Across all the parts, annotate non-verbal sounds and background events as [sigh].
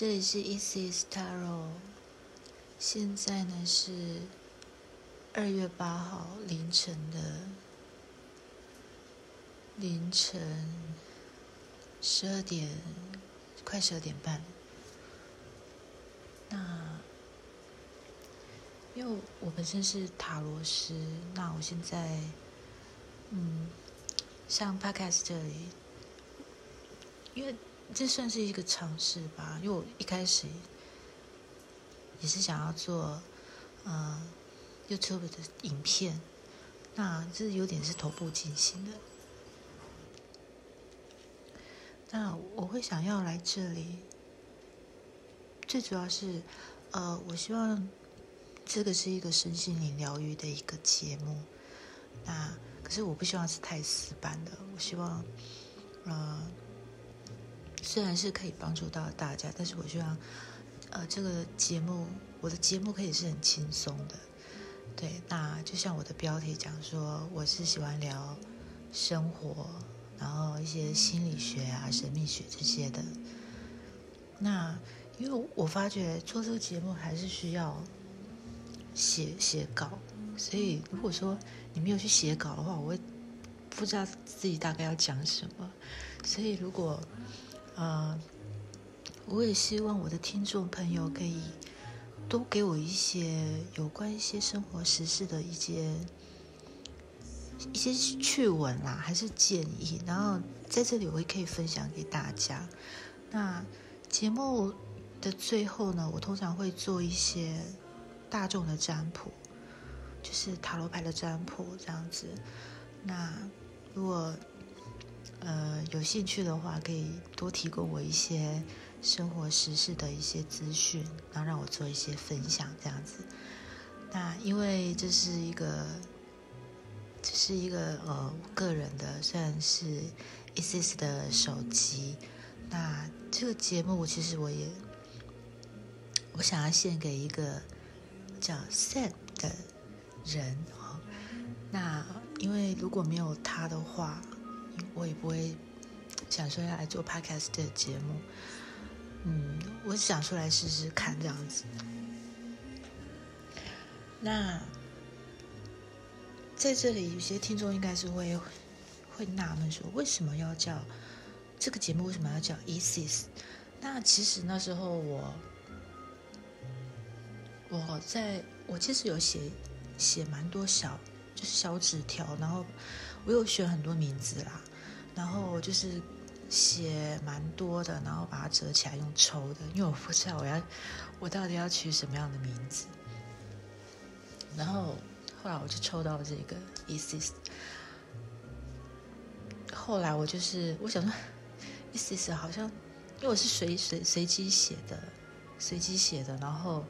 这里是 Easy Staro，现在呢是二月八号凌晨的凌晨十二点，快十二点半。那因为我本身是塔罗师，那我现在嗯上 Podcast 这里，因为。这算是一个尝试吧，因为我一开始也是想要做呃 YouTube 的影片，那这有点是头部进行的。那我会想要来这里，最主要是呃，我希望这个是一个身心灵疗愈的一个节目。那可是我不希望是太死板的，我希望呃。虽然是可以帮助到大家，但是我希望，呃，这个节目，我的节目可以是很轻松的，对。那就像我的标题讲说，我是喜欢聊生活，然后一些心理学啊、神秘学这些的。那因为我发觉做这个节目还是需要写写稿，所以如果说你没有去写稿的话，我会不知道自己大概要讲什么。所以如果呃，我也希望我的听众朋友可以多给我一些有关一些生活实事的一些一些趣闻啦，还是建议。然后在这里我也可以分享给大家。那节目的最后呢，我通常会做一些大众的占卜，就是塔罗牌的占卜这样子。那如果呃，有兴趣的话，可以多提供我一些生活实事的一些资讯，然后让我做一些分享，这样子。那因为这是一个，这是一个呃个人的，算是 Isis 的手机。那这个节目，其实我也我想要献给一个叫 Sam 的人哦。那因为如果没有他的话，我也不会想说要来做 podcast 的节目，嗯，我想出来试试看这样子。那在这里，有些听众应该是会会纳闷说，为什么要叫这个节目？为什么要叫 Isis？那其实那时候我我在我其实有写写蛮多小就是小纸条，然后我有选很多名字啦。然后就是写蛮多的，然后把它折起来用抽的，因为我不知道我要我到底要取什么样的名字。然后后来我就抽到这个 Isis。后来我就是我想说，Isis 好像因为我是随随随机写的，随机写的，然后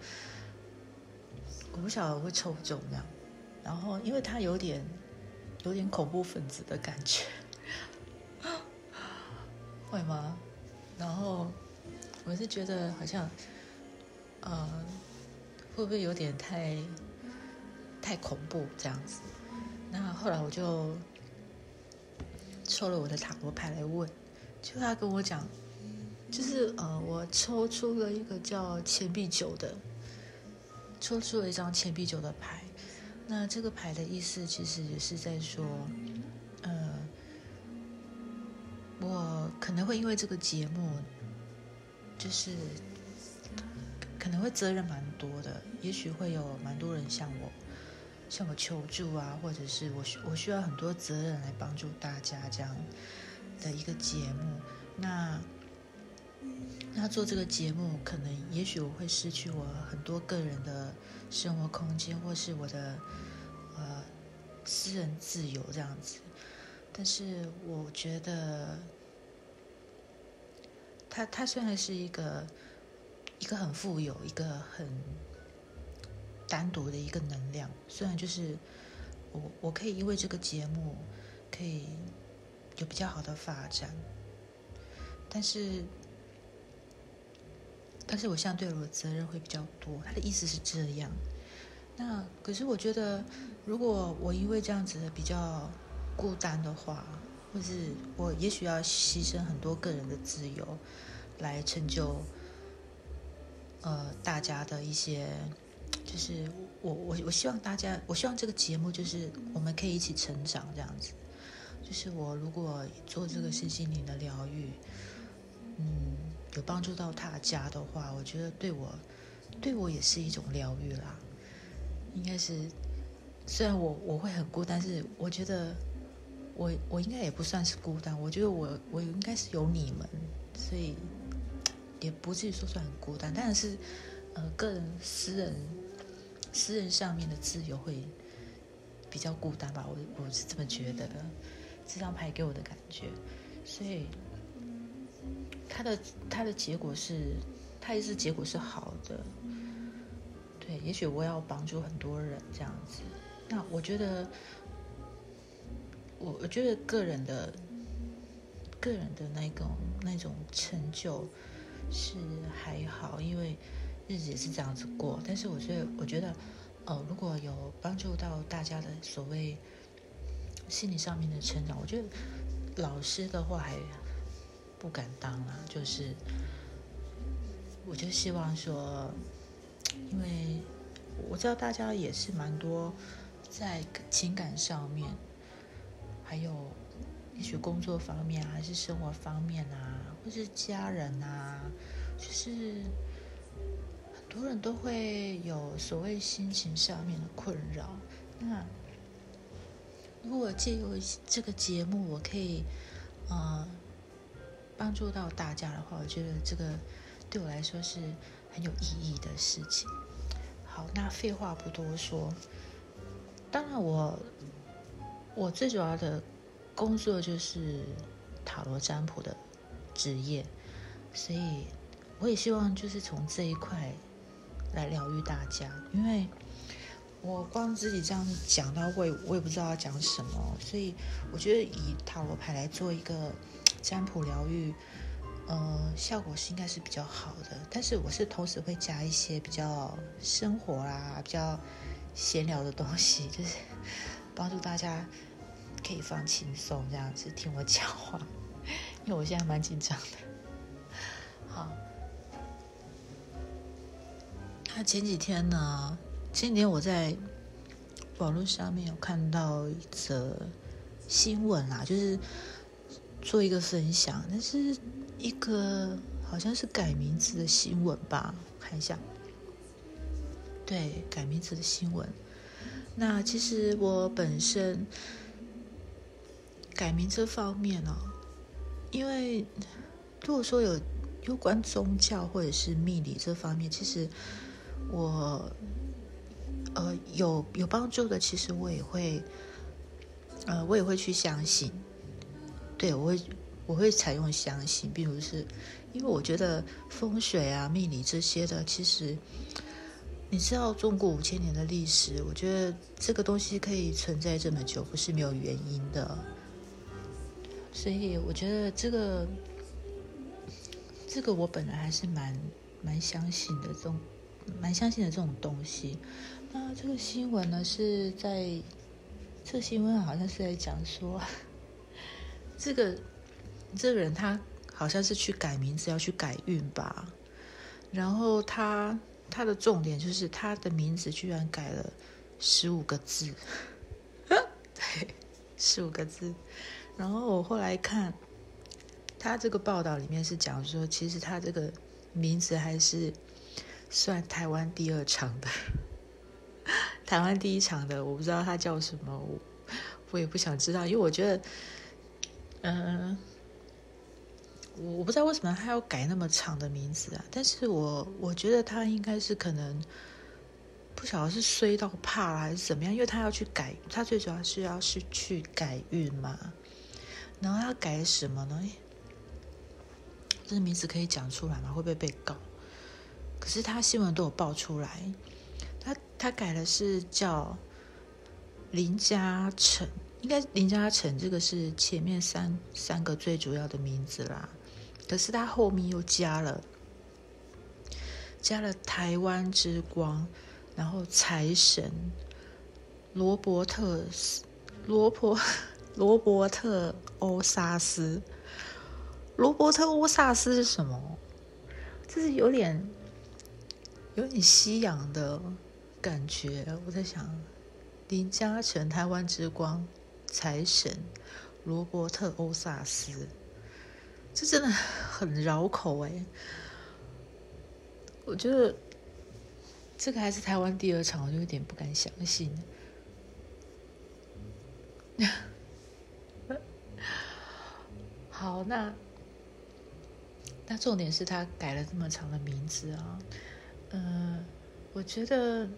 我不晓得我会抽中这样。然后因为它有点有点恐怖分子的感觉。[laughs] 会吗？然后我是觉得好像，呃，会不会有点太太恐怖这样子？那后来我就抽了我的塔罗牌来问，就他跟我讲，就是呃，我抽出了一个叫钱币九的，抽出了一张钱币九的牌。那这个牌的意思其实也是在说。呃我可能会因为这个节目，就是可能会责任蛮多的，也许会有蛮多人向我向我求助啊，或者是我需我需要很多责任来帮助大家这样的一个节目。那那做这个节目，可能也许我会失去我很多个人的生活空间，或是我的呃私人自由这样子。但是我觉得，他他虽然是一个一个很富有、一个很单独的一个能量，虽然就是我我可以因为这个节目可以有比较好的发展，但是但是我相对我的责任会比较多。他的意思是这样。那可是我觉得，如果我因为这样子的比较。孤单的话，或是我也许要牺牲很多个人的自由，来成就呃大家的一些，就是我我我希望大家，我希望这个节目就是我们可以一起成长这样子。就是我如果做这个身心灵的疗愈，嗯，有帮助到大家的话，我觉得对我对我也是一种疗愈啦。应该是，虽然我我会很孤单，但是我觉得我我应该也不算是孤单。我觉得我我应该是有你们，所以也不至于说算很孤单。但是，呃，个人私人私人上面的自由会比较孤单吧，我我是这么觉得。这张牌给我的感觉，所以他的他的结果是，他也是结果是好的。对，也许我要帮助很多人这样子。那我觉得，我我觉得个人的个人的那种那种成就是还好，因为日子也是这样子过。但是我觉得，我觉得，呃，如果有帮助到大家的所谓。心理上面的成长，我觉得老师的话还不敢当啊。就是，我就希望说，因为我知道大家也是蛮多在情感上面，还有也许工作方面还是生活方面啊，或是家人啊，就是很多人都会有所谓心情上面的困扰。那如果借由这个节目，我可以，呃，帮助到大家的话，我觉得这个对我来说是很有意义的事情。好，那废话不多说，当然我我最主要的工作就是塔罗占卜的职业，所以我也希望就是从这一块来疗愈大家，因为。我光自己这样讲到会，我也不知道要讲什么，所以我觉得以塔罗牌来做一个占卜疗愈，呃，效果是应该是比较好的。但是我是同时会加一些比较生活啊、比较闲聊的东西，就是帮助大家可以放轻松，这样子听我讲话，因为我现在蛮紧张的。[laughs] 好，那前几天呢？前几天我在网络上面有看到一则新闻啦，就是做一个分享，但是一个好像是改名字的新闻吧？看一下，对，改名字的新闻。那其实我本身改名这方面呢，因为如果说有有关宗教或者是命理这方面，其实我。呃，有有帮助的，其实我也会，呃，我也会去相信。对我，我会采用相信。并不是，因为我觉得风水啊、命理这些的，其实你知道，中国五千年的历史，我觉得这个东西可以存在这么久，不是没有原因的。所以，我觉得这个，这个我本来还是蛮蛮相信的，这种蛮相信的这种东西。那这个新闻呢，是在这个新闻好像是在讲说，[laughs] 这个这个人他好像是去改名字，要去改运吧。然后他他的重点就是他的名字居然改了十五个字，[laughs] 对，十五个字。然后我后来看他这个报道里面是讲说，其实他这个名字还是算台湾第二长的。[laughs] 台湾第一场的，我不知道他叫什么，我我也不想知道，因为我觉得，嗯，我不知道为什么他要改那么长的名字啊。但是我我觉得他应该是可能不晓得是衰到怕了还是怎么样，因为他要去改，他最主要是要是去改运嘛。然后他改什么呢？这个名字可以讲出来吗？会不会被告？可是他新闻都有爆出来。他他改的是叫林嘉诚，应该林嘉诚这个是前面三三个最主要的名字啦。可是他后面又加了加了台湾之光，然后财神罗伯特斯罗伯 [laughs] 罗伯特欧萨斯，罗伯特欧萨斯是什么？这是有点有点西洋的感觉。我在想，林嘉诚、台湾之光、财神罗伯特·欧萨斯，这真的很绕口哎。我觉得这个还是台湾第二场，我就有点不敢相信。[laughs] 好，那那重点是他改了这么长的名字啊，嗯，我觉得，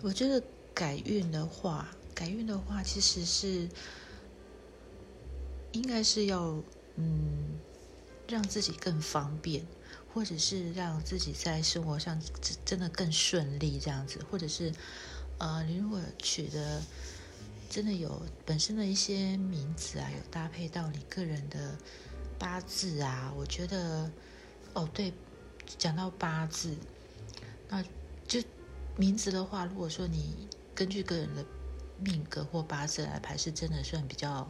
我觉得改运的话，改运的话，其实是应该是要嗯，让自己更方便，或者是让自己在生活上真真的更顺利这样子，或者是呃，你如果取的。真的有本身的一些名字啊，有搭配到你个人的八字啊。我觉得，哦，对，讲到八字，那就名字的话，如果说你根据个人的命格或八字来排，是真的算比较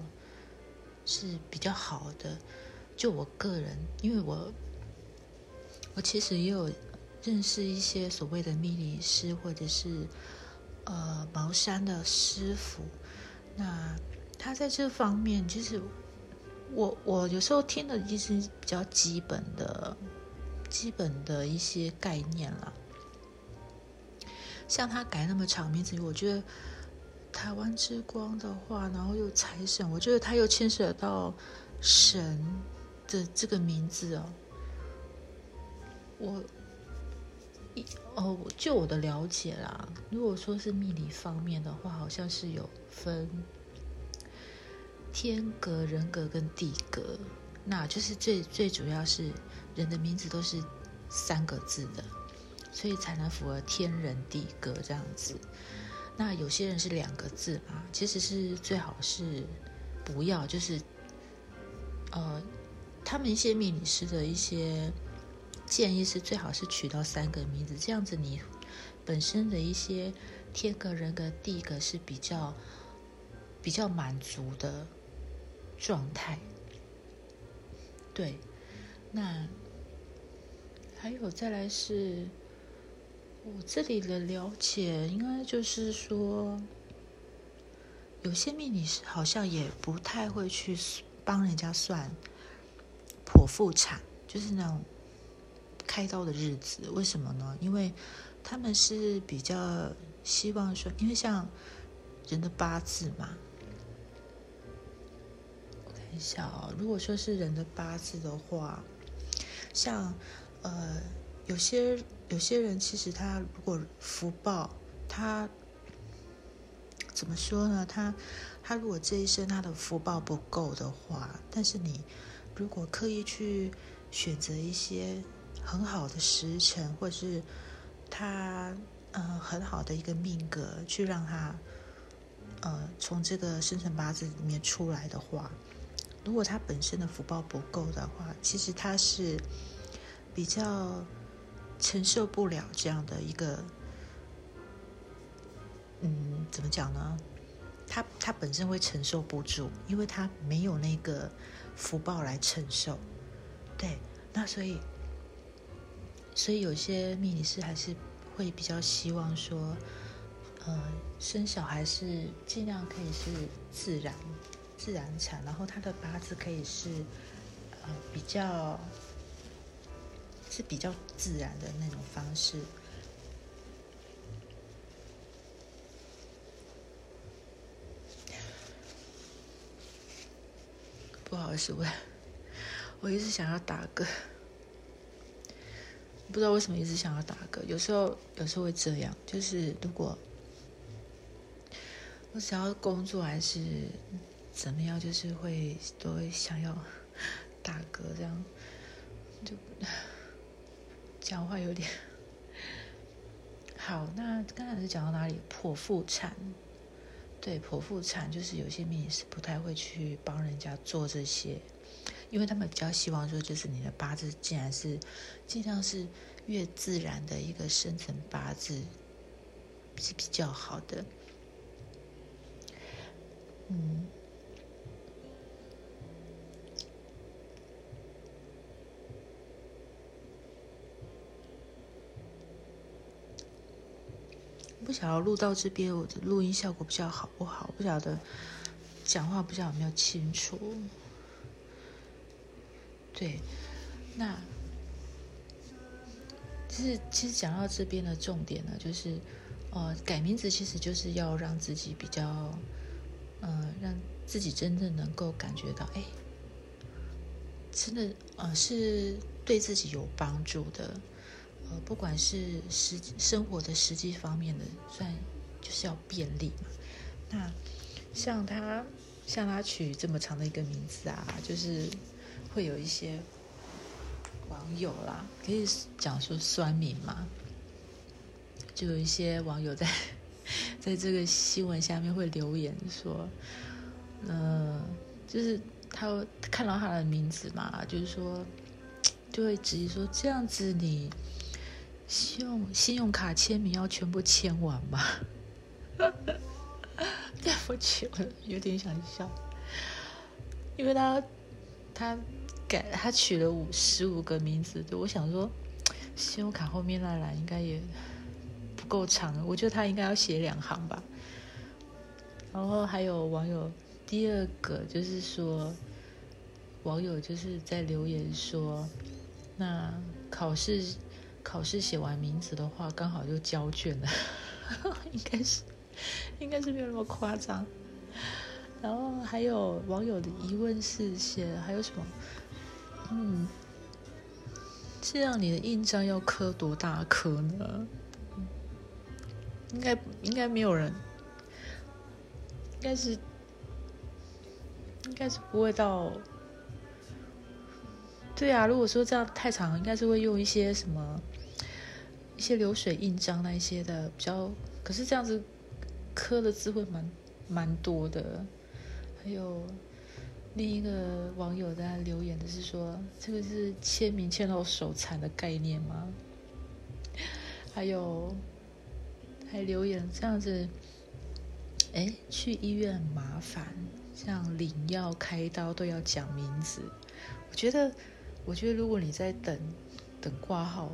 是比较好的。就我个人，因为我我其实也有认识一些所谓的命理师，或者是呃茅山的师傅。那他在这方面，其实我我有时候听的其实比较基本的、基本的一些概念了。像他改那么长名字，我觉得台湾之光的话，然后又财神，我觉得他又牵涉到神的这个名字哦。我一哦，就我的了解啦，如果说是命理方面的话，好像是有。分天格、人格跟地格，那就是最最主要是人的名字都是三个字的，所以才能符合天人地格这样子。那有些人是两个字嘛，其实是最好是不要，就是呃，他们一些命理师的一些建议是最好是取到三个名字，这样子你本身的一些天格、人格、地格是比较。比较满足的状态，对。那还有再来是，我这里的了解，应该就是说，有些命理师好像也不太会去帮人家算剖腹产，就是那种开刀的日子。为什么呢？因为他们是比较希望说，因为像人的八字嘛。我看一下哦，如果说是人的八字的话，像呃，有些有些人其实他如果福报，他怎么说呢？他他如果这一生他的福报不够的话，但是你如果刻意去选择一些很好的时辰，或者是他呃很好的一个命格，去让他呃从这个生辰八字里面出来的话。如果他本身的福报不够的话，其实他是比较承受不了这样的一个，嗯，怎么讲呢？他他本身会承受不住，因为他没有那个福报来承受。对，那所以，所以有些命理师还是会比较希望说，呃，生小孩是尽量可以是自然。自然产，然后他的八字可以是，呃，比较是比较自然的那种方式。不好意思，我我一直想要打嗝，不知道为什么一直想要打嗝。有时候有时候会这样，就是如果我想要工作还是。怎么样？就是会都会想要 [laughs] 打嗝，这样就讲话有点好。那刚才是讲到哪里？剖腹产，对，剖腹产就是有些命理师不太会去帮人家做这些，因为他们比较希望说，就是你的八字竟然是尽量是越自然的一个生辰八字是比较好的，嗯。不晓得录到这边，我的录音效果比较好不好？不晓得讲话不晓得有没有清楚。对，那其实其实讲到这边的重点呢，就是呃，改名字其实就是要让自己比较，嗯，让自己真正能够感觉到，哎，真的呃是对自己有帮助的，呃，不管是实生活的实际方面的，算就是要便利嘛。那像他像他取这么长的一个名字啊，就是。会有一些网友啦，可以讲说酸民嘛，就有一些网友在 [laughs] 在这个新闻下面会留言说，嗯，就是他看到他的名字嘛，就是说就会质疑说，这样子你信用信用卡签名要全部签完吗？[laughs] 对不起，我有点想笑，因为他他。改他取了五十五个名字，我想说，信用卡后面那栏应该也不够长，我觉得他应该要写两行吧。然后还有网友第二个就是说，网友就是在留言说，那考试考试写完名字的话，刚好就交卷了，[laughs] 应该是应该是没有那么夸张。然后还有网友的疑问是写还有什么？嗯，这样你的印章要刻多大颗呢？应该应该没有人，应该是应该是不会到。对啊，如果说这样太长，应该是会用一些什么一些流水印章那一些的比较。可是这样子刻的字会蛮蛮多的，还有。另一个网友在留言的是说：“这个是签名签到手残的概念吗？”还有还留言这样子，哎，去医院很麻烦，像领药、开刀都要讲名字。我觉得，我觉得如果你在等等挂号、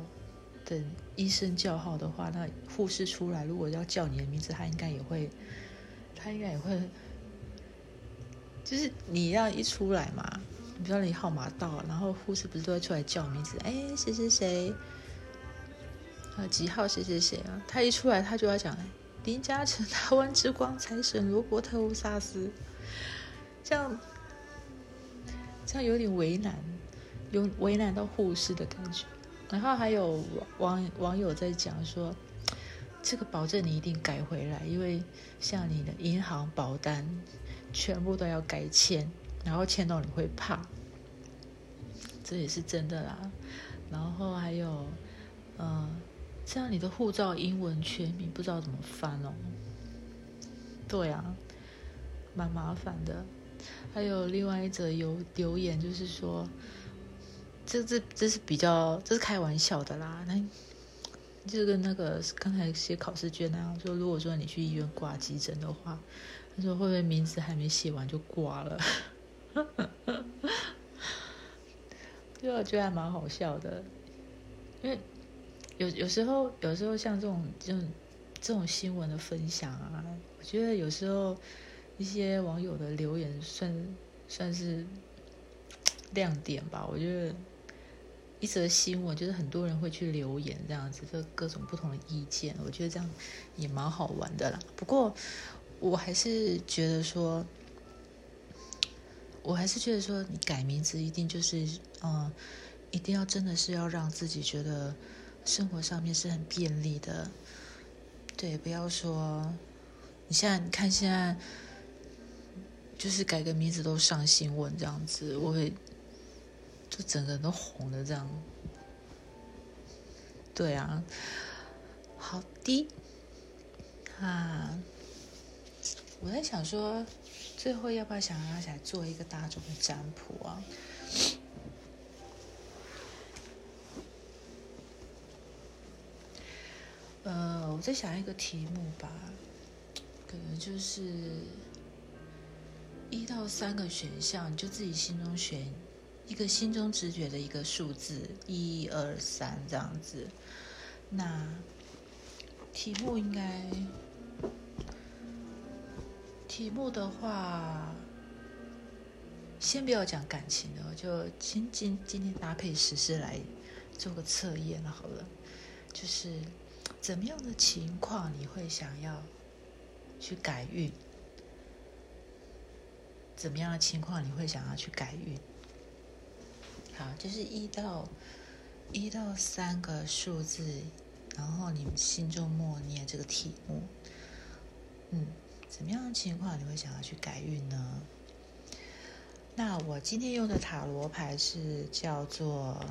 等医生叫号的话，那护士出来如果要叫你的名字，他应该也会，他应该也会。就是你要一出来嘛，比如说你号码到，然后护士不是都会出来叫名字？哎，谁谁谁，啊几号谁谁谁啊？他一出来，他就要讲林嘉诚，台湾之光财神罗伯特乌萨斯，这样这样有点为难，有为难到护士的感觉。然后还有网网友在讲说，这个保证你一定改回来，因为像你的银行保单。全部都要改签，然后签到你会怕，这也是真的啦。然后还有，嗯，这样你的护照英文全名不知道怎么翻哦。对啊，蛮麻烦的。还有另外一则有留言，就是说，这这这是比较，这是开玩笑的啦。那就跟那个刚才写考试卷那样说，如果说你去医院挂急诊的话。他说：“会不会名字还没写完就挂了？” [laughs] 就我觉得还蛮好笑的，因为有有时候，有时候像这种这种这种新闻的分享啊，我觉得有时候一些网友的留言算算是亮点吧。我觉得一则新闻就是很多人会去留言这样子，就各种不同的意见，我觉得这样也蛮好玩的啦。不过。我还是觉得说，我还是觉得说，你改名字一定就是，嗯，一定要真的是要让自己觉得生活上面是很便利的，对，不要说，你现在你看现在，就是改个名字都上新闻这样子，我会就整个人都红了这样，对啊，好的，啊。我在想说，最后要不要想要来做一个大众的占卜啊？呃，我在想一个题目吧，可能就是一到三个选项，就自己心中选一个心中直觉的一个数字，一二三这样子。那题目应该，题目的话，先不要讲感情的，就今今今天搭配时事来做个测验好了。就是怎么样的情况你会想要去改运？怎么样的情况你会想要去改运？好，就是一到一到三个数字。然后你们心中默念这个题目，嗯，怎么样的情况你会想要去改运呢？那我今天用的塔罗牌是叫做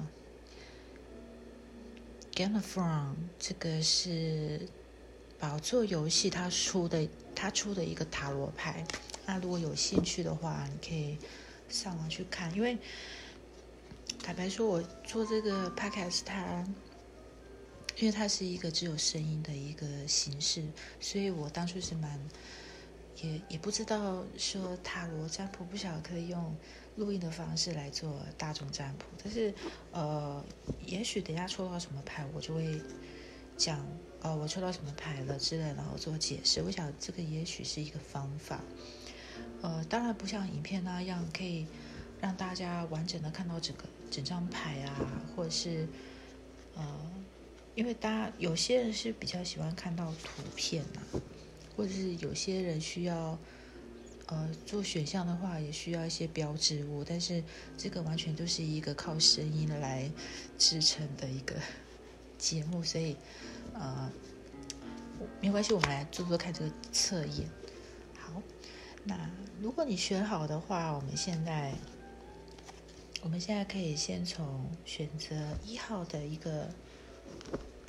Game of t h r o n e 这个是宝座游戏他出的，他出的一个塔罗牌。那如果有兴趣的话，你可以上网去看。因为坦白说，我做这个 Podcast 它。因为它是一个只有声音的一个形式，所以我当初是蛮也也不知道说塔罗占卜不晓得可以用录音的方式来做大众占卜，但是呃，也许等下抽到什么牌，我就会讲哦，我抽到什么牌了之类，然后做解释。我想这个也许是一个方法，呃，当然不像影片那样可以让大家完整的看到整个整张牌啊，或者是呃。因为大家有些人是比较喜欢看到图片呐，或者是有些人需要呃做选项的话，也需要一些标志物。但是这个完全都是一个靠声音来支撑的一个节目，所以呃没关系，我们来做做看这个测验。好，那如果你选好的话，我们现在我们现在可以先从选择一号的一个。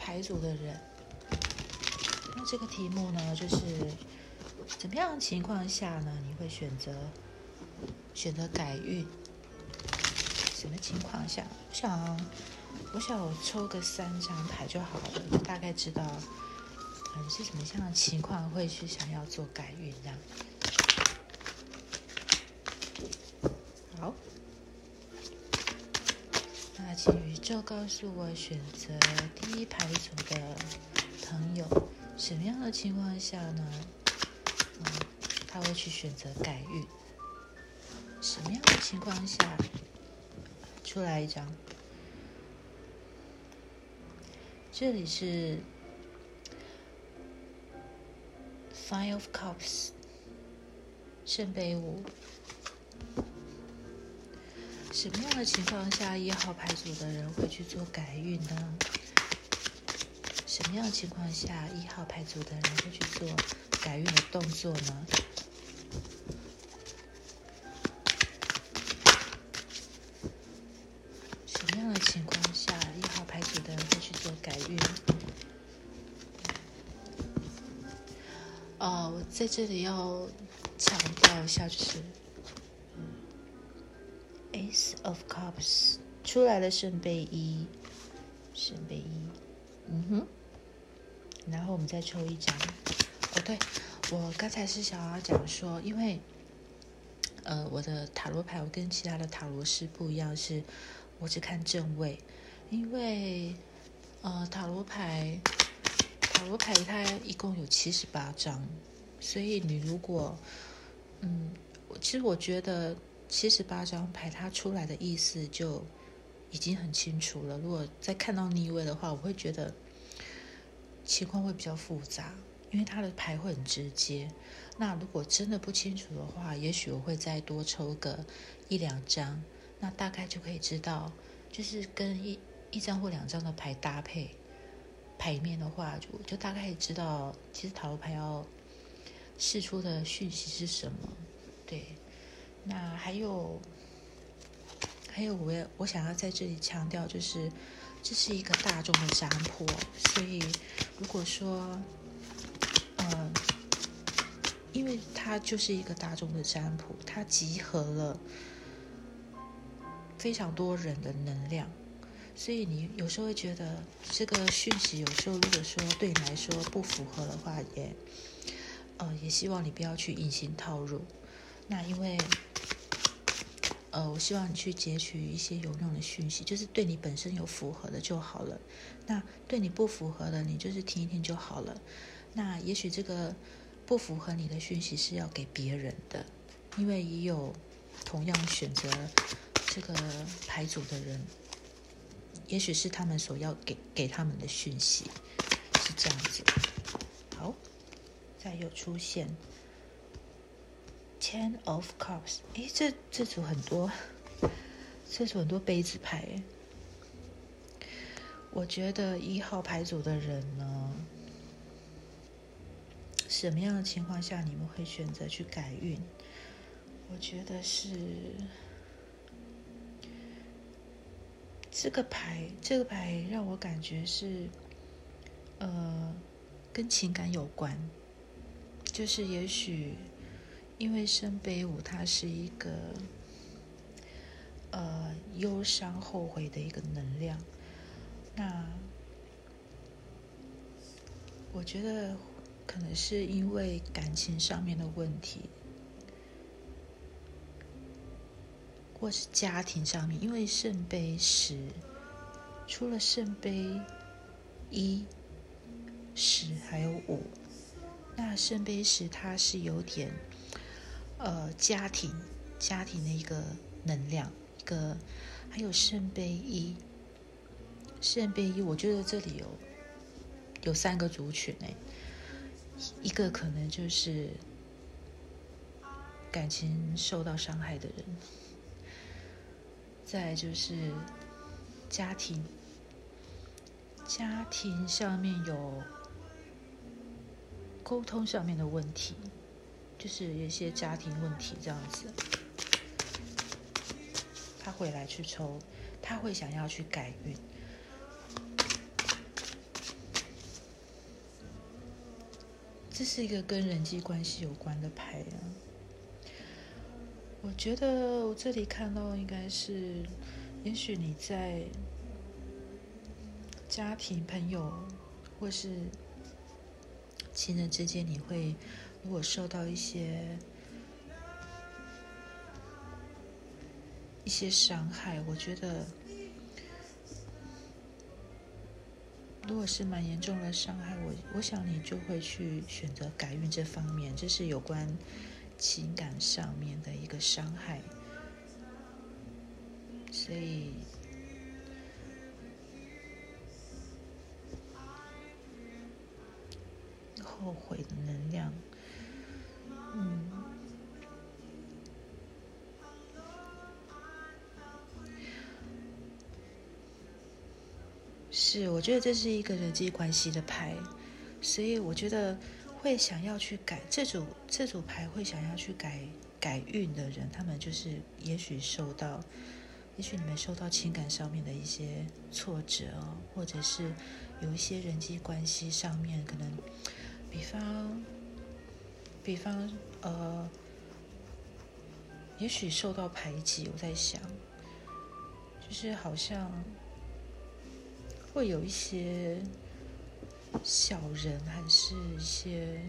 牌组的人，那这个题目呢，就是怎么样情况下呢，你会选择选择改运？什么情况下？我想，我想我抽个三张牌就好了，大概知道嗯是什么样的情况会去想要做改运这样。那请宇宙告诉我，选择第一排组的朋友，什么样的情况下呢？他会去选择改运。什么样的情况下？出来一张，这里是 Five of Cups，圣杯五。什么样的情况下一号牌组的人会去做改运呢？什么样的情况下一号牌组的人会去做改运的动作呢？什么样的情况下一号牌组的人会去做改运？哦，我在这里要强调一下，就是。Of cups 出来了，圣杯一，圣杯一，嗯哼，然后我们再抽一张。哦，对，我刚才是想要讲说，因为呃，我的塔罗牌我跟其他的塔罗师不一样，是我只看正位，因为呃，塔罗牌塔罗牌它一共有七十八张，所以你如果嗯，其实我觉得。七十八张牌，它出来的意思就已经很清楚了。如果再看到逆位的话，我会觉得情况会比较复杂，因为它的牌会很直接。那如果真的不清楚的话，也许我会再多抽个一两张，那大概就可以知道，就是跟一一张或两张的牌搭配牌面的话，就就大概知道，其实塔罗牌要释出的讯息是什么，对。那还有，还有，我也我想要在这里强调，就是这是一个大众的占卜，所以如果说，嗯，因为它就是一个大众的占卜，它集合了非常多人的能量，所以你有时候会觉得这个讯息有时候如果说对你来说不符合的话，也，呃，也希望你不要去隐形套入。那因为。呃，我希望你去截取一些有用的讯息，就是对你本身有符合的就好了。那对你不符合的，你就是听一听就好了。那也许这个不符合你的讯息是要给别人的，因为也有同样选择这个牌组的人，也许是他们所要给给他们的讯息是这样子。好，再又出现。Ten of Cups，诶，这这组很多，这组很多杯子牌。我觉得一号牌组的人呢，什么样的情况下你们会选择去改运？我觉得是这个牌，这个牌让我感觉是，呃，跟情感有关，就是也许。因为圣杯五，它是一个呃忧伤、后悔的一个能量。那我觉得可能是因为感情上面的问题，或是家庭上面。因为圣杯十，除了圣杯一、十还有五，那圣杯十它是有点。呃，家庭，家庭的一个能量，一个还有圣杯一，圣杯一，我觉得这里有有三个族群诶，一个可能就是感情受到伤害的人，再就是家庭，家庭上面有沟通上面的问题。就是有一些家庭问题这样子，他会来去抽，他会想要去改运。这是一个跟人际关系有关的牌啊。我觉得我这里看到应该是，也许你在家庭、朋友或是亲人之间，你会。如果受到一些一些伤害，我觉得，如果是蛮严重的伤害，我我想你就会去选择改运这方面，这是有关情感上面的一个伤害，所以。后悔的能量。嗯，是，我觉得这是一个人际关系的牌，所以我觉得会想要去改这组这组牌，会想要去改改运的人，他们就是也许受到，也许你们受到情感上面的一些挫折，或者是有一些人际关系上面可能，比方。比方，呃，也许受到排挤，我在想，就是好像会有一些小人，还是一些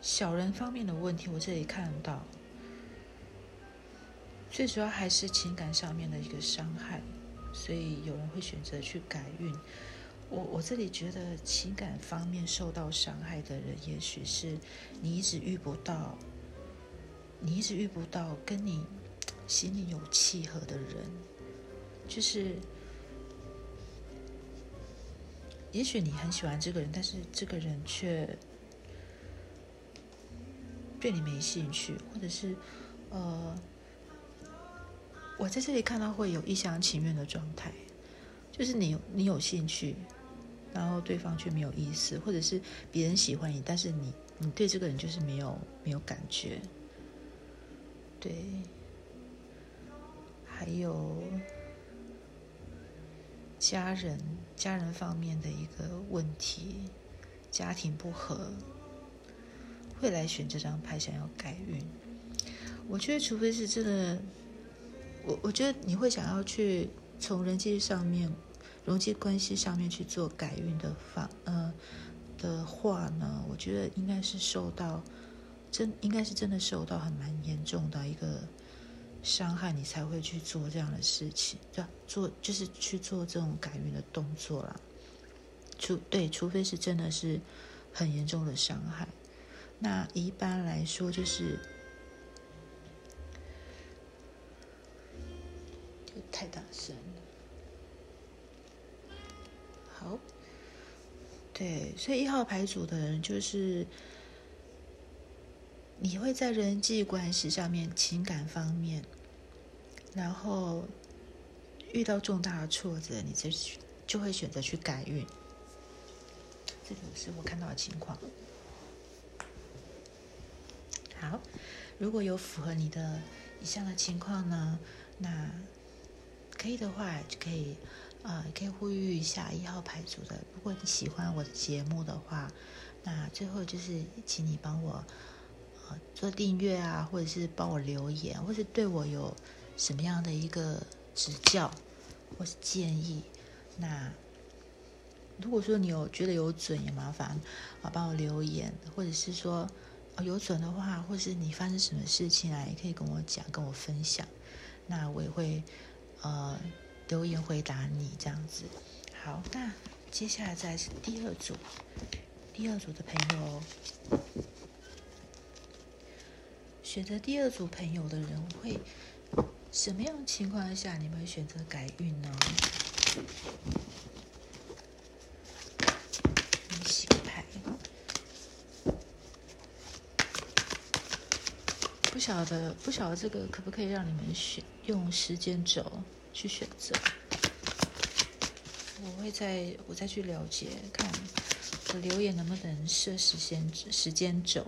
小人方面的问题，我这里看到，最主要还是情感上面的一个伤害，所以有人会选择去改运。我我这里觉得情感方面受到伤害的人，也许是你一直遇不到，你一直遇不到跟你心里有契合的人，就是也许你很喜欢这个人，但是这个人却对你没兴趣，或者是呃，我在这里看到会有一厢情愿的状态，就是你你有兴趣。然后对方却没有意思，或者是别人喜欢你，但是你你对这个人就是没有没有感觉。对，还有家人家人方面的一个问题，家庭不和，会来选这张牌想要改运。我觉得，除非是真的，我我觉得你会想要去从人际上面。人际关系上面去做改运的方呃的话呢，我觉得应该是受到真应该是真的受到很蛮严重的一个伤害，你才会去做这样的事情，对，做就是去做这种改运的动作啦。除对，除非是真的是很严重的伤害，那一般来说就是太大声了。好，对，所以一号牌组的人就是。你会在人际关系上面、情感方面，然后遇到重大的挫折，你就就会选择去改运。这个是我看到的情况。好，如果有符合你的以上的情况呢，那可以的话就可以呃，可以呼吁一下一号牌组的。如果你喜欢我的节目的话，那最后就是请你帮我。做订阅啊，或者是帮我留言，或是对我有什么样的一个指教或是建议，那如果说你有觉得有准，也麻烦啊帮我留言，或者是说有准的话，或是你发生什么事情啊，也可以跟我讲，跟我分享，那我也会呃留言回答你这样子。好，那接下来再是第二组，第二组的朋友。选择第二组朋友的人会什么样情况下你们会选择改运呢？洗牌，不晓得不晓得这个可不可以让你们选用时间轴去选择？我会再我再去了解看我留言能不能设时间时间轴。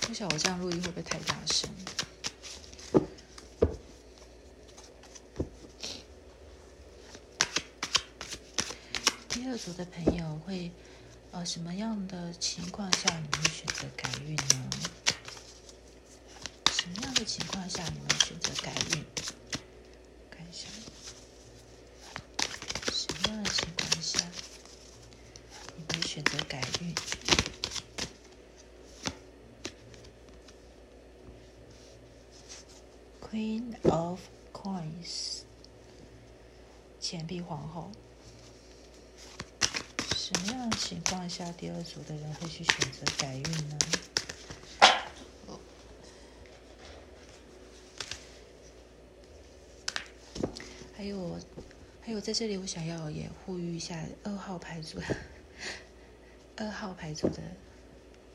不晓得我这样录音会不会太大声？第二组的朋友会，呃，什么样的情况下你们会选择改运呢？什么样的情况下你们选择改运？看一下，什么样的情况下你会选择改运？Queen of Coins，钱币皇后。什么样的情况下第二组的人会去选择改运呢？还有，还有，在这里我想要也呼吁一下二号牌组，二号牌组的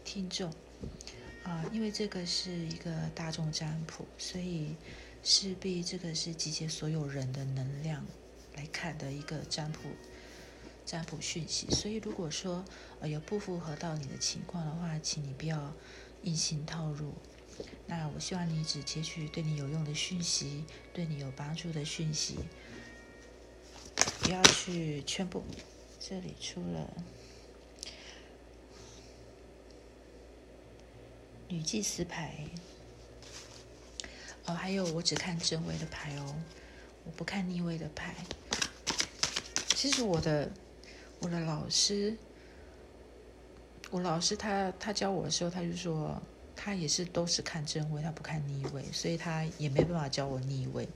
听众。啊，因为这个是一个大众占卜，所以势必这个是集结所有人的能量来看的一个占卜占卜讯息。所以如果说呃有不符合到你的情况的话，请你不要硬性套入。那我希望你只截取对你有用的讯息，对你有帮助的讯息，不要去全部。这里出了。女祭司牌，哦，还有我只看正位的牌哦，我不看逆位的牌。其实我的我的老师，我老师他他教我的时候，他就说他也是都是看正位，他不看逆位，所以他也没办法教我逆位，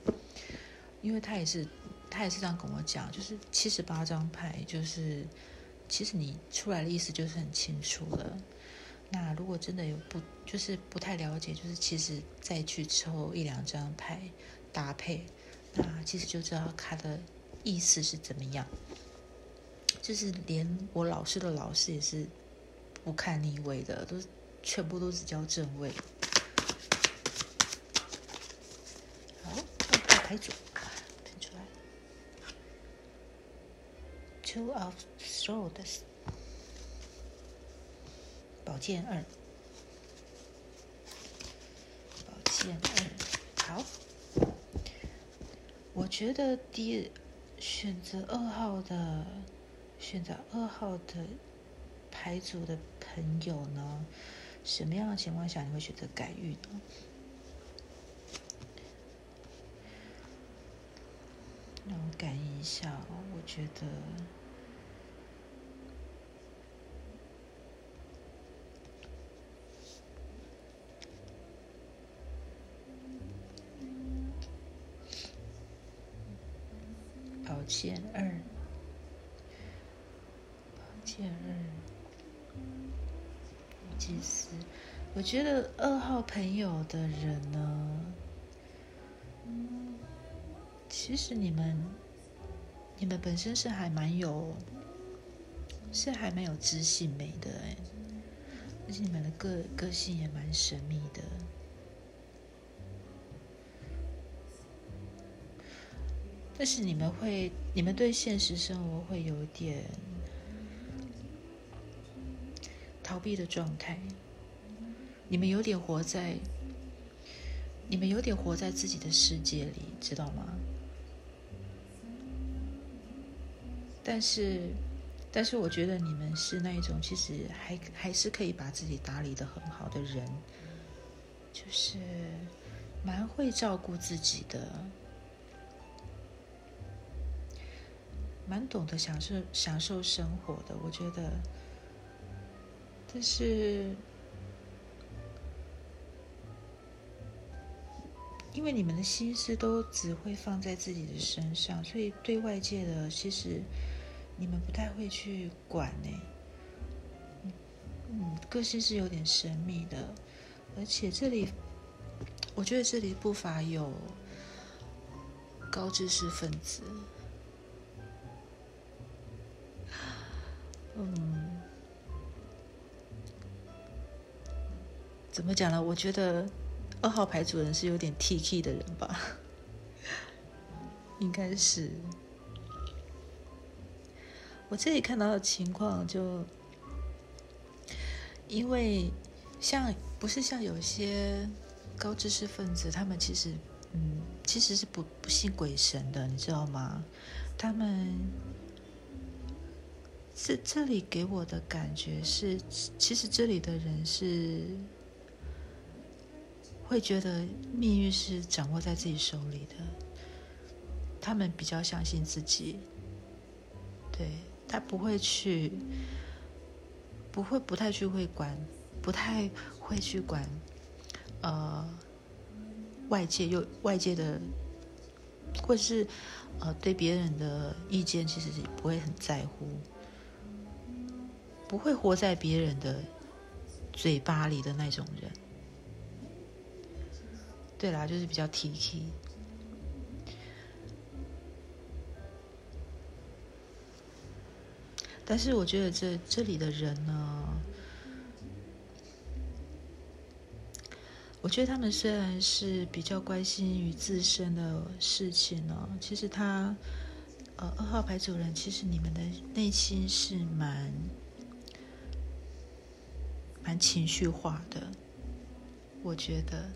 因为他也是他也是这样跟我讲，就是七十八张牌，就是其实你出来的意思就是很清楚了。那如果真的有不就是不太了解，就是其实再去抽一两张牌搭配，那其实就知道它的意思是怎么样。就是连我老师的老师也是不看逆位的，都全部都是教正位。好，大牌组喷出来，Two of Swords。宝剑二，宝剑二，好。我觉得第选择二号的，选择二号的牌组的朋友呢，什么样的情况下你会选择改运呢？让我感应一下，我觉得。减二，宝剑二，祭司。我觉得二号朋友的人呢，其实你们，你们本身是还蛮有，是还蛮有知性美的哎，而且你们的个个性也蛮神秘的。但是你们会，你们对现实生活会有点逃避的状态。你们有点活在，你们有点活在自己的世界里，知道吗？但是，但是我觉得你们是那一种，其实还还是可以把自己打理的很好的人，就是蛮会照顾自己的。蛮懂得享受享受生活的，我觉得，但是因为你们的心思都只会放在自己的身上，所以对外界的其实你们不太会去管呢。嗯，个性是有点神秘的，而且这里我觉得这里不乏有高知识分子。嗯，怎么讲呢？我觉得二号牌主人是有点 T K 的人吧，[laughs] 应该是。我这里看到的情况，就因为像不是像有些高知识分子，他们其实嗯其实是不不信鬼神的，你知道吗？他们。这这里给我的感觉是，其实这里的人是会觉得命运是掌握在自己手里的，他们比较相信自己，对他不会去，不会不太去会管，不太会去管，呃，外界又外界的，或是呃对别人的意见，其实也不会很在乎。不会活在别人的嘴巴里的那种人。对啦，就是比较 T K。但是我觉得这这里的人呢，我觉得他们虽然是比较关心于自身的事情呢，其实他呃二号牌主人，其实你们的内心是蛮。蛮情绪化的，我觉得，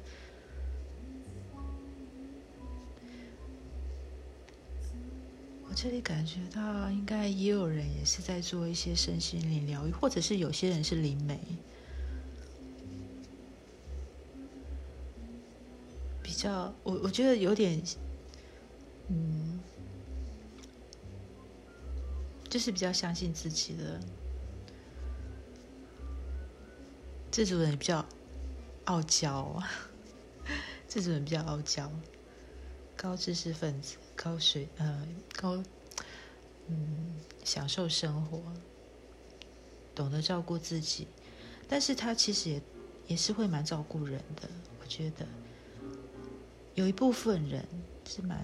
我这里感觉到应该也有人也是在做一些身心灵疗愈，或者是有些人是灵媒，比较我我觉得有点，嗯，就是比较相信自己的。这组人比较傲娇，[laughs] 这组人比较傲娇，高知识分子，高水呃高，嗯，享受生活，懂得照顾自己，但是他其实也也是会蛮照顾人的，我觉得有一部分人是蛮，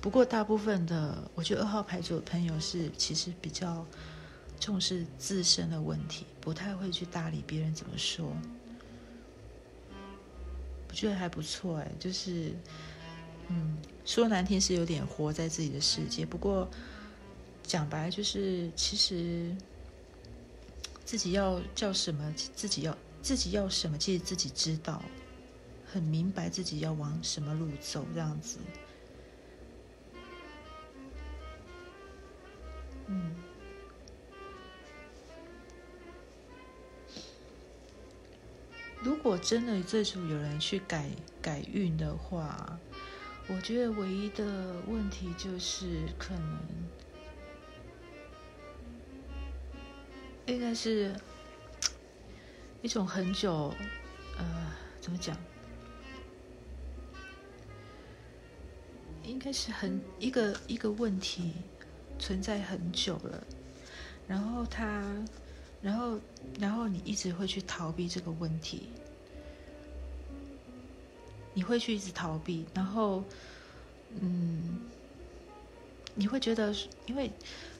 不过大部分的，我觉得二号牌组的朋友是其实比较。重视自身的问题，不太会去搭理别人怎么说。我觉得还不错哎，就是，嗯，说难听是有点活在自己的世界。不过讲白就是，其实自己要叫什么，自己要自己要什么，其实自己知道，很明白自己要往什么路走，这样子。嗯。如果真的这组有人去改改运的话，我觉得唯一的问题就是可能应该是一种很久，呃，怎么讲？应该是很一个一个问题存在很久了，然后他，然后然后你一直会去逃避这个问题，你会去一直逃避，然后嗯，你会觉得因为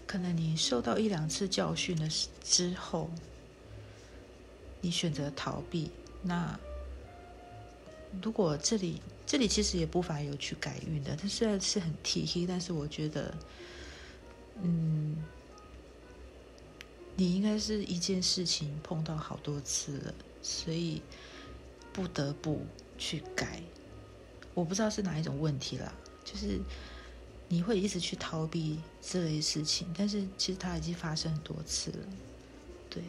可能你受到一两次教训的之后，你选择逃避，那。如果这里这里其实也不乏有去改运的，它虽然是很体贴，但是我觉得，嗯，你应该是一件事情碰到好多次了，所以不得不去改。我不知道是哪一种问题啦，就是你会一直去逃避这类事情，但是其实它已经发生很多次了。对，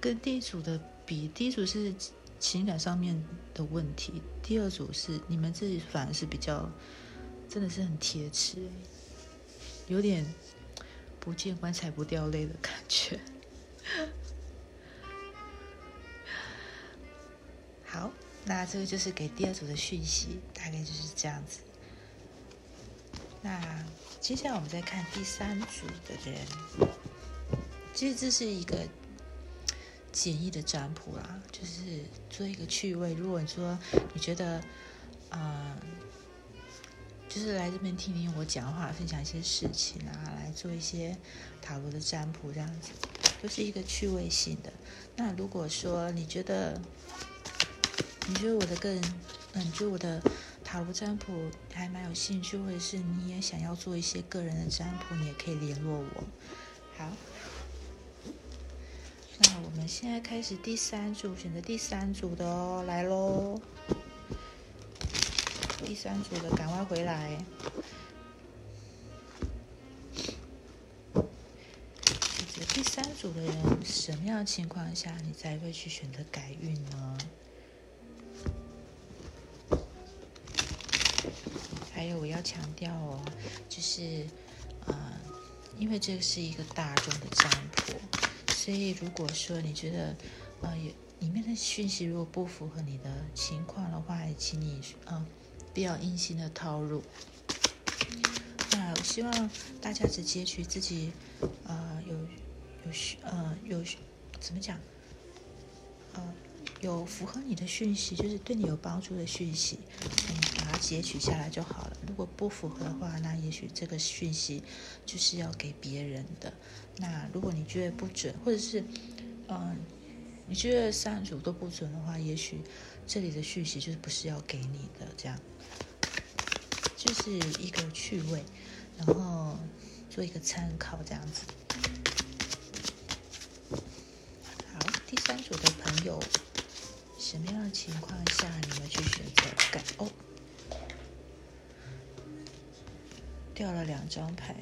跟第一组的比，第一组是。情感上面的问题，第二组是你们自己反而是比较，真的是很贴切，有点不见棺材不掉泪的感觉。[laughs] 好，那这个就是给第二组的讯息，大概就是这样子。那接下来我们再看第三组的人，其实这是一个。简易的占卜啦，就是做一个趣味。如果你说你觉得，嗯，就是来这边听听我讲话，分享一些事情啊，来做一些塔罗的占卜，这样子都是一个趣味性的。那如果说你觉得，你觉得我的更，嗯，你觉得我的塔罗占卜还蛮有兴趣，或者是你也想要做一些个人的占卜，你也可以联络我。好。那我们现在开始第三组，选择第三组的哦，来喽！第三组的赶快回来。第三组的人，什么样的情况下你才会去选择改运呢？还有我要强调哦，就是，呃，因为这是一个大众的占卜。所以，如果说你觉得，呃，有里面的讯息如果不符合你的情况的话，请你呃不要硬性的套路。那我希望大家只截取自己呃有有需呃有怎么讲呃有符合你的讯息，就是对你有帮助的讯息，你把它截取下来就好了。如果不符合的话，那也许这个讯息就是要给别人的。那如果你觉得不准，或者是，嗯，你觉得三组都不准的话，也许这里的讯息就是不是要给你的，这样，就是一个趣味，然后做一个参考，这样子。好，第三组的朋友，什么样的情况下你们去选择改？哦，掉了两张牌。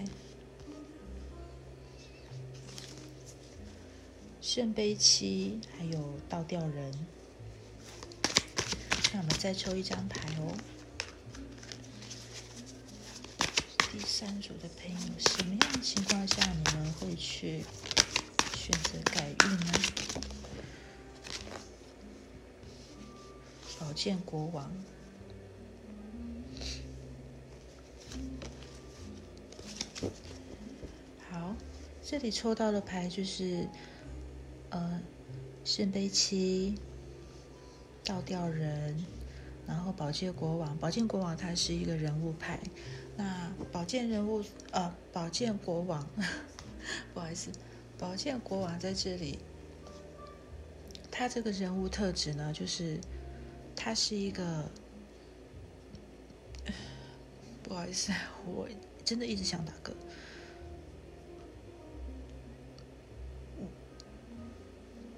圣杯七，还有倒吊人。那我们再抽一张牌哦。第三组的朋友，什么样的情况下你们会去选择改运呢？宝剑国王。好，这里抽到的牌就是。呃，圣杯七，倒吊人，然后宝剑国王。宝剑国王他是一个人物牌，宝剑人物呃，宝剑国王，[laughs] 不好意思，宝剑国王在这里，他这个人物特质呢，就是他是一个，[sighs] 不好意思，我真的一直想打嗝。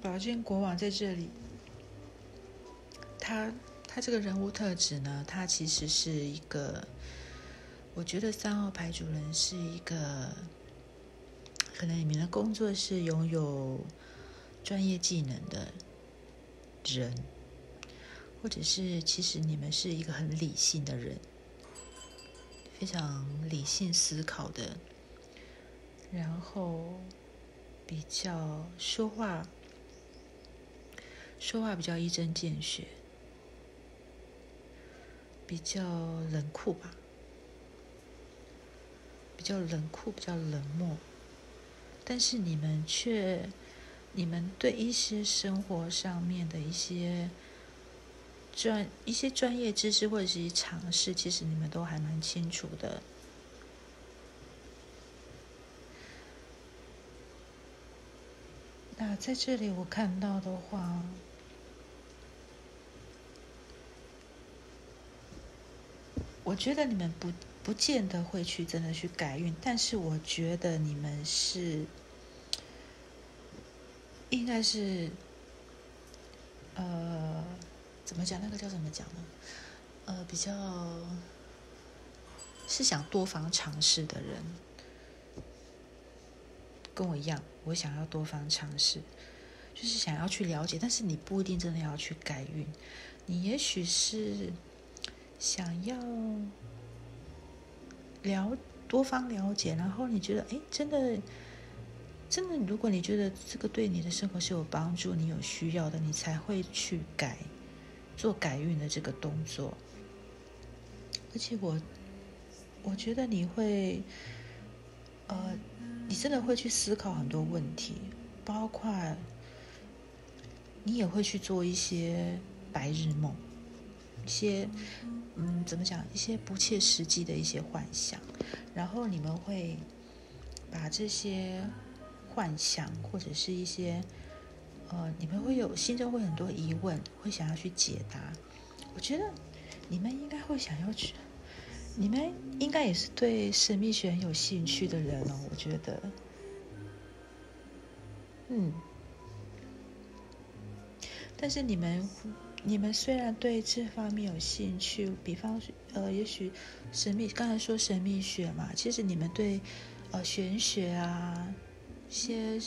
宝剑国王在这里，他他这个人物特质呢，他其实是一个，我觉得三号牌主人是一个，可能你们的工作是拥有专业技能的人，或者是其实你们是一个很理性的人，非常理性思考的，然后比较说话。说话比较一针见血，比较冷酷吧，比较冷酷、比较冷漠，但是你们却，你们对一些生活上面的一些专一些专业知识或者是一些常识，其实你们都还蛮清楚的。那在这里我看到的话。我觉得你们不不见得会去真的去改运，但是我觉得你们是应该是呃，怎么讲？那个叫怎么讲呢？呃，比较是想多方尝试的人，跟我一样，我想要多方尝试，就是想要去了解，但是你不一定真的要去改运，你也许是。想要了多方了解，然后你觉得哎，真的，真的，如果你觉得这个对你的生活是有帮助，你有需要的，你才会去改做改运的这个动作。而且我我觉得你会，呃，你真的会去思考很多问题，包括你也会去做一些白日梦，一些。嗯，怎么讲？一些不切实际的一些幻想，然后你们会把这些幻想或者是一些呃，你们会有心中会很多疑问，会想要去解答。我觉得你们应该会想要去，你们应该也是对神秘学很有兴趣的人哦。我觉得，嗯，但是你们。你们虽然对这方面有兴趣，比方呃，也许神秘刚才说神秘学嘛，其实你们对呃玄学啊，一些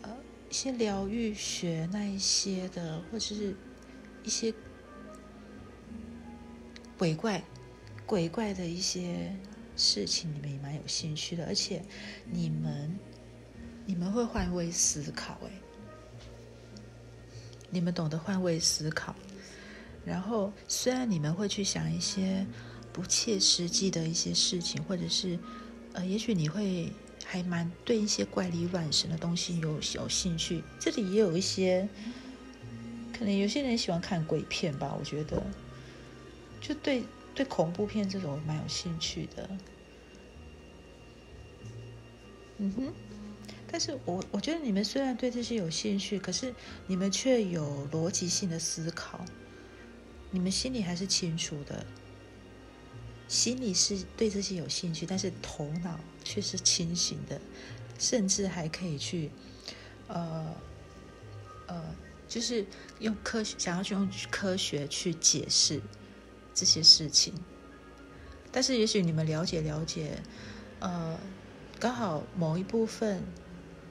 呃一些疗愈学那一些的，或者是一些鬼怪鬼怪的一些事情，你们也蛮有兴趣的，而且你们你们会换位思考，哎。你们懂得换位思考，然后虽然你们会去想一些不切实际的一些事情，或者是呃，也许你会还蛮对一些怪力乱神的东西有有兴趣。这里也有一些，可能有些人喜欢看鬼片吧，我觉得就对对恐怖片这种蛮有兴趣的。嗯哼。但是我我觉得你们虽然对这些有兴趣，可是你们却有逻辑性的思考，你们心里还是清楚的，心里是对这些有兴趣，但是头脑却是清醒的，甚至还可以去，呃，呃，就是用科学想要去用科学去解释这些事情，但是也许你们了解了解，呃，刚好某一部分。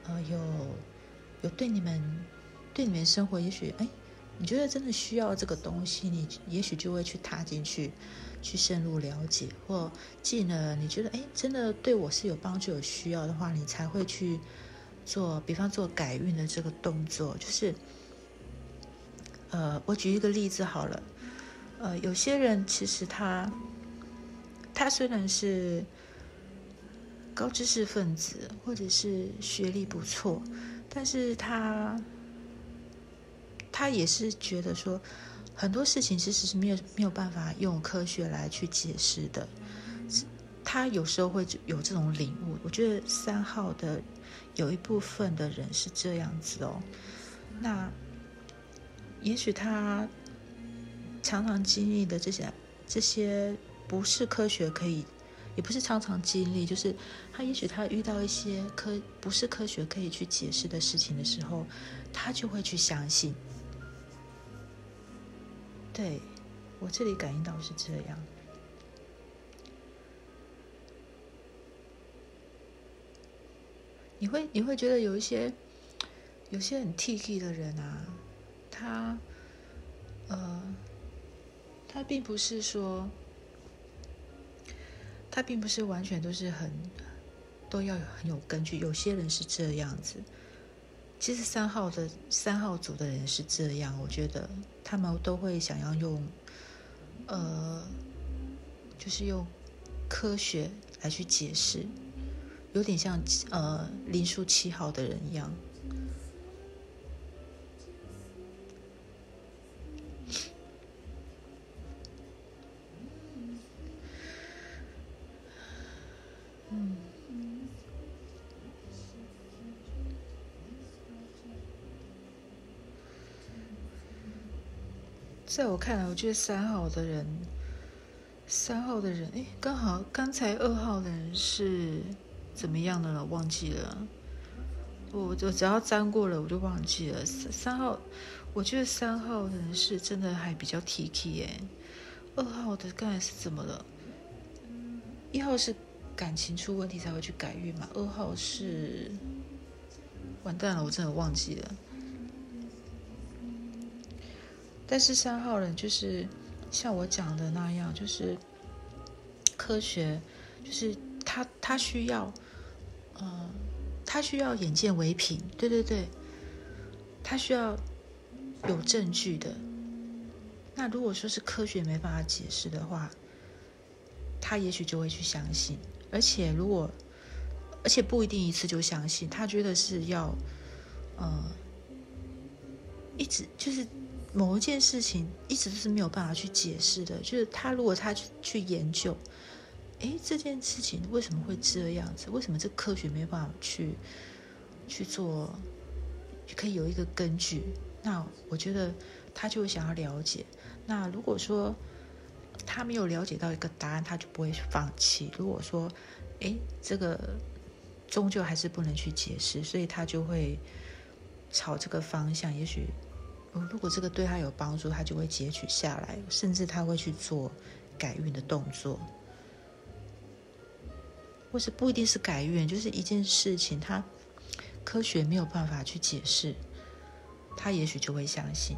呃，有有对你们对你们生活，也许哎，你觉得真的需要这个东西，你也许就会去踏进去，去深入了解，或进而你觉得哎，真的对我是有帮助、有需要的话，你才会去做，比方做改运的这个动作。就是呃，我举一个例子好了，呃，有些人其实他他虽然是。高知识分子，或者是学历不错，但是他他也是觉得说，很多事情其实是没有没有办法用科学来去解释的。他有时候会有这种领悟。我觉得三号的有一部分的人是这样子哦。那也许他常常经历的这些这些不是科学可以。也不是常常经历，就是他也许他遇到一些科不是科学可以去解释的事情的时候，他就会去相信。对我这里感应到是这样。你会你会觉得有一些有些很 T K 的人啊，他呃，他并不是说。他并不是完全都是很都要有很有根据，有些人是这样子。其实三号的三号组的人是这样，我觉得他们都会想要用，呃，就是用科学来去解释，有点像呃林书七号的人一样。在我看来，我觉得三号的人，三号的人，哎，刚好刚才二号的人是怎么样的了？忘记了。我我只要沾过了，我就忘记了。三三号，我觉得三号的人是真的还比较 T K 哎。二号的刚才是怎么了？一号是感情出问题才会去改运嘛？二号是完蛋了，我真的忘记了。但是三号人就是像我讲的那样，就是科学，就是他他需要，嗯，他需要眼见为凭，对对对，他需要有证据的。那如果说是科学没办法解释的话，他也许就会去相信，而且如果而且不一定一次就相信，他觉得是要，嗯，一直就是。某一件事情一直都是没有办法去解释的，就是他如果他去去研究，哎，这件事情为什么会这样子？为什么这科学没有办法去去做，可以有一个根据？那我觉得他就会想要了解。那如果说他没有了解到一个答案，他就不会放弃。如果说，哎，这个终究还是不能去解释，所以他就会朝这个方向，也许。如果这个对他有帮助，他就会截取下来，甚至他会去做改运的动作，或是不一定是改运，就是一件事情，他科学没有办法去解释，他也许就会相信。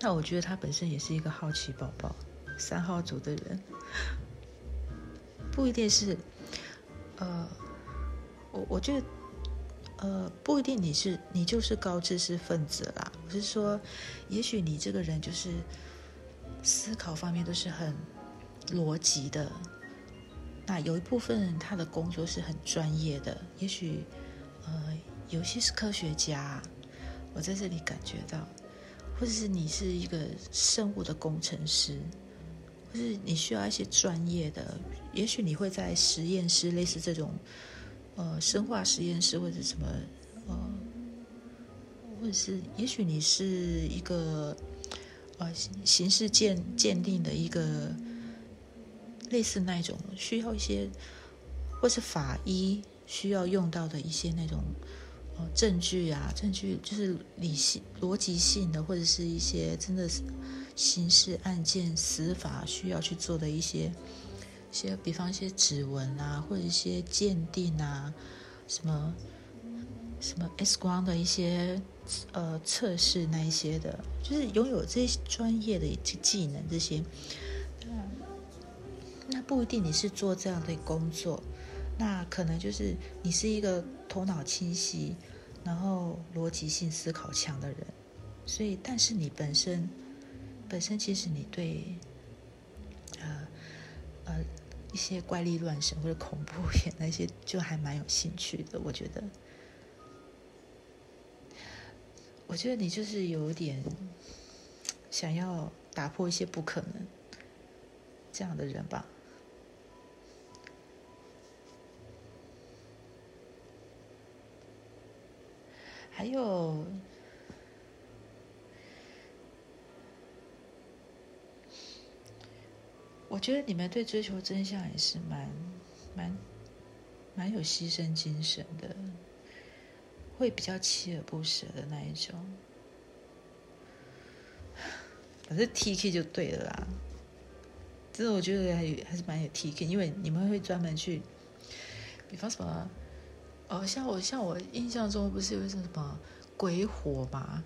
那我觉得他本身也是一个好奇宝宝，三号组的人，不一定是，呃，我我觉得。呃，不一定你是你就是高知识分子啦。我是说，也许你这个人就是思考方面都是很逻辑的。那有一部分人他的工作是很专业的，也许呃有些是科学家，我在这里感觉到，或者是你是一个生物的工程师，或是你需要一些专业的，也许你会在实验室类似这种。呃，生化实验室或者什么，呃，或者是，也许你是一个呃刑事鉴鉴定的一个类似那种需要一些，或是法医需要用到的一些那种呃证据啊，证据就是理性逻辑性的，或者是一些真的是刑事案件司法需要去做的一些。一些，比方一些指纹啊，或者一些鉴定啊，什么什么 X 光的一些呃测试那一些的，就是拥有这些专业的技能这些，那不一定你是做这样的工作，那可能就是你是一个头脑清晰，然后逻辑性思考强的人，所以但是你本身本身其实你对呃呃。一些怪力乱神或者恐怖片那些就还蛮有兴趣的，我觉得。我觉得你就是有点想要打破一些不可能这样的人吧。还有。我觉得你们对追求真相也是蛮、蛮、蛮有牺牲精神的，会比较锲而不舍的那一种。反正 T K 就对了啦，真的我觉得还还是蛮有 T K，因为你们会专门去，比方什么，哦，像我像我印象中不是有一种什么鬼火嘛，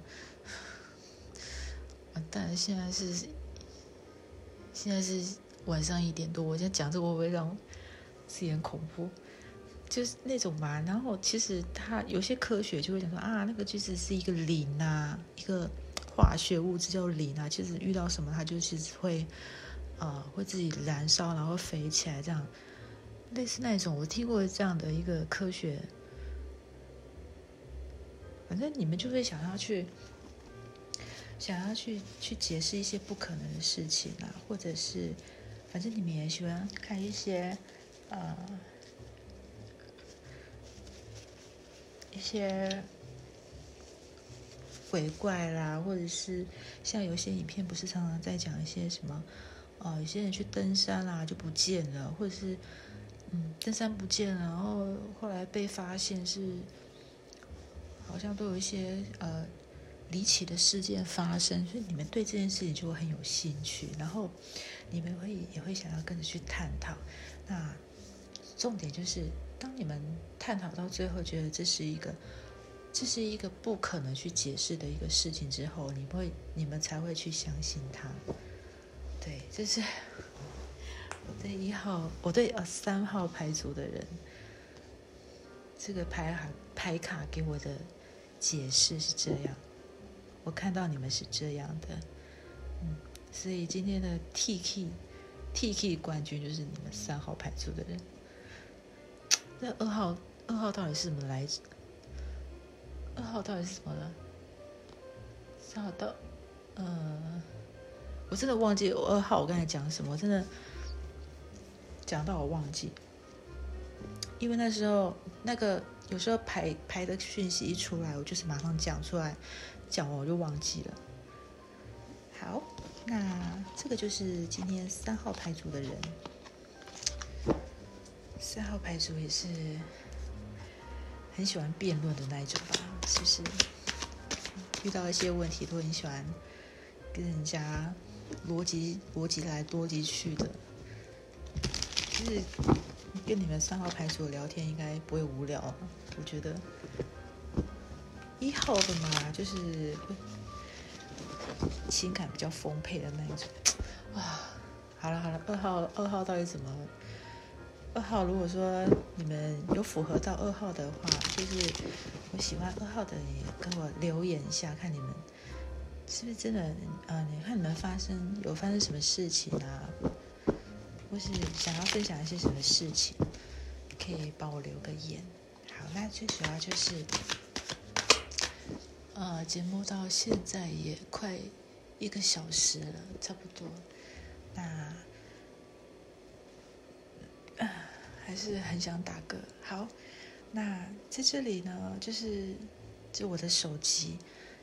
完 [laughs] 蛋，现在是现在是。晚上一点多，我在讲这个会不会让是很恐怖？就是那种嘛。然后其实它有些科学就会讲说啊，那个其实是一个磷啊，一个化学物质叫磷啊。其实遇到什么，它就其实会呃会自己燃烧，然后飞起来这样。类似那种，我听过这样的一个科学，反正你们就会想要去，想要去去解释一些不可能的事情啊，或者是，反正你们也喜欢看一些，呃，一些鬼怪啦，或者是像有些影片不是常常在讲一些什么，哦，有些人去登山啦就不见了，或者是。嗯，登山不见了，然后后来被发现是，好像都有一些呃离奇的事件发生，所以你们对这件事情就会很有兴趣，然后你们会也会想要跟着去探讨。那重点就是，当你们探讨到最后，觉得这是一个这是一个不可能去解释的一个事情之后，你会你们才会去相信它。对，这是。我对一号，我对呃三号牌组的人，这个牌卡牌卡给我的解释是这样，我看到你们是这样的，嗯，所以今天的 T K T K 冠军就是你们三号牌组的人。那二号二号到底是什么来着？二号到底是什么呢？三号到，呃，我真的忘记二号我刚才讲什么，我真的。讲到我忘记，因为那时候那个有时候排排的讯息一出来，我就是马上讲出来，讲完我就忘记了。好，那这个就是今天三号牌组的人，三号牌组也是很喜欢辩论的那一种吧？是不是？遇到一些问题都很喜欢跟人家逻辑逻辑来逻辑去的。就是跟你们三号牌组聊天应该不会无聊，我觉得一号的嘛，就是情感比较丰沛的那一种啊。好了好了，二号二号到底怎么？二号如果说你们有符合到二号的话，就是我喜欢二号的，也跟我留言一下，看你们是不是真的啊？你看你们发生有发生什么事情啊？或是想要分享一些什么事情，可以帮我留个言。好，那最主要就是，呃，节目到现在也快一个小时了，差不多。那，还是很想打歌。好，那在这里呢，就是就我的手机，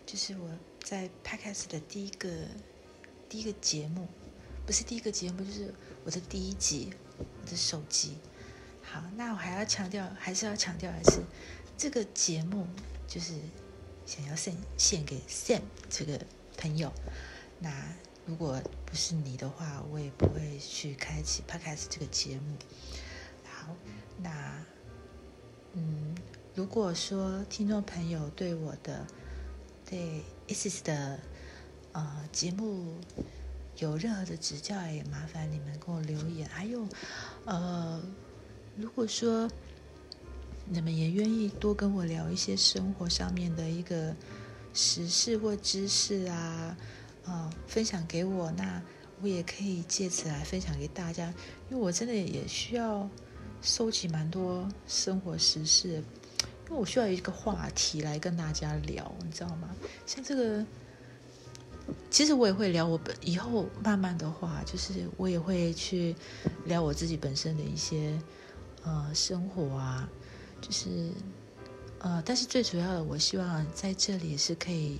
就是我在 Podcast 的第一个第一个节目。不是第一个节目，就是我的第一集，我的手机。好，那我还要强调，还是要强调的是，这个节目就是想要献献给 Sam 这个朋友。那如果不是你的话，我也不会去开启 Podcast 这个节目。好，那嗯，如果说听众朋友对我的对 Isis 的呃节目，有任何的指教，也麻烦你们给我留言。还有，呃，如果说你们也愿意多跟我聊一些生活上面的一个时事或知识啊，啊，分享给我，那我也可以借此来分享给大家。因为我真的也需要收集蛮多生活时事，因为我需要一个话题来跟大家聊，你知道吗？像这个。其实我也会聊我本以后慢慢的话，就是我也会去聊我自己本身的一些呃生活啊，就是呃，但是最主要的，我希望在这里是可以，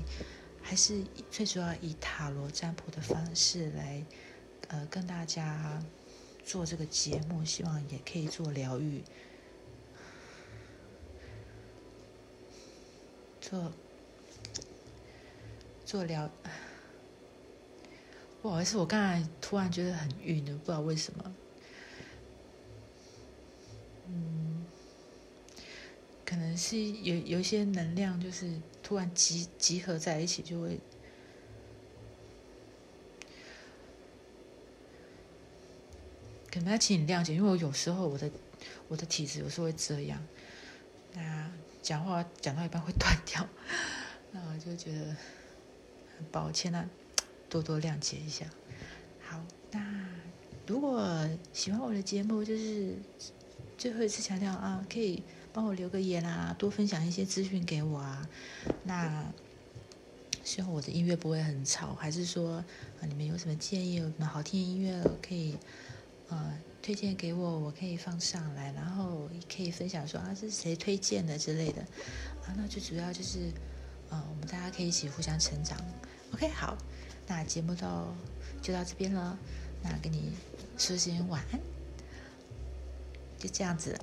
还是最主要以塔罗占卜的方式来呃跟大家做这个节目，希望也可以做疗愈，做做疗。不好意思，我刚才突然觉得很晕的，不知道为什么。嗯，可能是有有一些能量，就是突然集集合在一起，就会。可能要请你谅解，因为我有时候我的我的体质有时候会这样，那讲话讲到一半会断掉，那我就觉得很抱歉啊。多多谅解一下。好，那如果喜欢我的节目，就是最后一次强调啊，可以帮我留个言啊，多分享一些资讯给我啊。那希望我的音乐不会很吵，还是说啊，你们有什么建议，有什么好听的音乐可以呃推荐给我，我可以放上来，然后可以分享说啊，是谁推荐的之类的啊。那最主要就是，呃，我们大家可以一起互相成长。OK，好，那节目到就到这边了，那跟你说声晚安，就这样子。